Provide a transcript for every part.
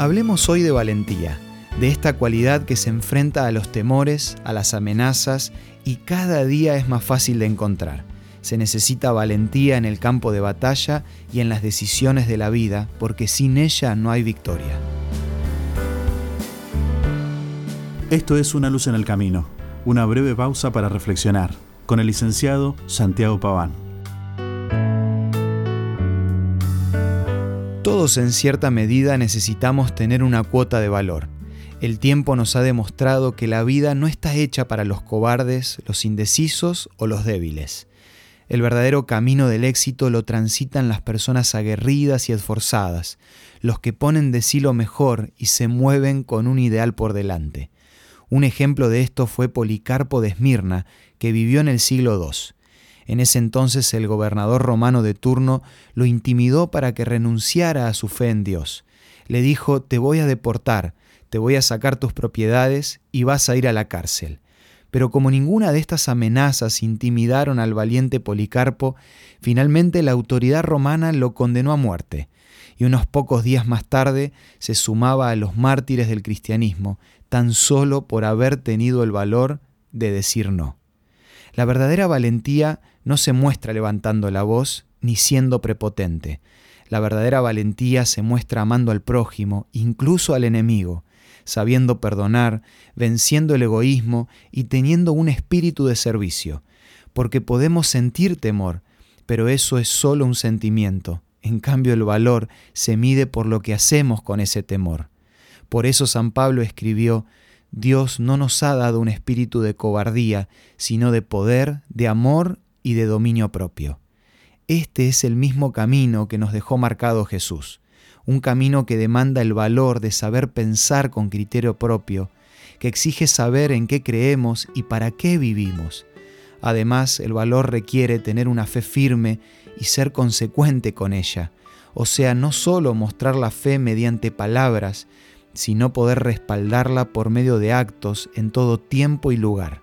Hablemos hoy de valentía, de esta cualidad que se enfrenta a los temores, a las amenazas y cada día es más fácil de encontrar. Se necesita valentía en el campo de batalla y en las decisiones de la vida, porque sin ella no hay victoria. Esto es Una luz en el camino, una breve pausa para reflexionar, con el licenciado Santiago Paván. Todos en cierta medida necesitamos tener una cuota de valor. El tiempo nos ha demostrado que la vida no está hecha para los cobardes, los indecisos o los débiles. El verdadero camino del éxito lo transitan las personas aguerridas y esforzadas, los que ponen de sí lo mejor y se mueven con un ideal por delante. Un ejemplo de esto fue Policarpo de Esmirna, que vivió en el siglo II. En ese entonces el gobernador romano de turno lo intimidó para que renunciara a su fe en Dios. Le dijo, te voy a deportar, te voy a sacar tus propiedades y vas a ir a la cárcel. Pero como ninguna de estas amenazas intimidaron al valiente Policarpo, finalmente la autoridad romana lo condenó a muerte, y unos pocos días más tarde se sumaba a los mártires del cristianismo, tan solo por haber tenido el valor de decir no. La verdadera valentía no se muestra levantando la voz ni siendo prepotente. La verdadera valentía se muestra amando al prójimo, incluso al enemigo, sabiendo perdonar, venciendo el egoísmo y teniendo un espíritu de servicio, porque podemos sentir temor, pero eso es solo un sentimiento. En cambio el valor se mide por lo que hacemos con ese temor. Por eso San Pablo escribió, Dios no nos ha dado un espíritu de cobardía, sino de poder, de amor y de dominio propio. Este es el mismo camino que nos dejó marcado Jesús un camino que demanda el valor de saber pensar con criterio propio, que exige saber en qué creemos y para qué vivimos. Además, el valor requiere tener una fe firme y ser consecuente con ella, o sea, no solo mostrar la fe mediante palabras, sino poder respaldarla por medio de actos en todo tiempo y lugar.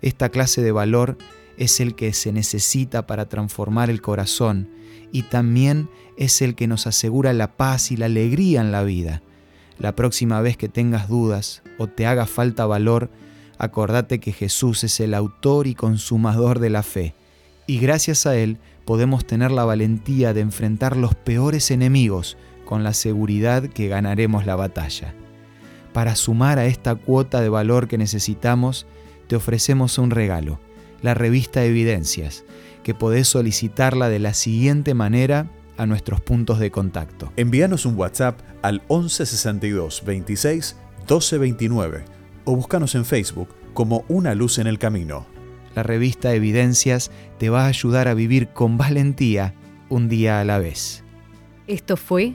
Esta clase de valor es el que se necesita para transformar el corazón y también es el que nos asegura la paz y la alegría en la vida. La próxima vez que tengas dudas o te haga falta valor, acordate que Jesús es el autor y consumador de la fe, y gracias a Él podemos tener la valentía de enfrentar los peores enemigos con la seguridad que ganaremos la batalla. Para sumar a esta cuota de valor que necesitamos, te ofrecemos un regalo, la revista Evidencias, que podés solicitarla de la siguiente manera a nuestros puntos de contacto. Envíanos un WhatsApp al 1162 26 1229 o búscanos en Facebook como Una Luz en el Camino. La revista Evidencias te va a ayudar a vivir con valentía un día a la vez. Esto fue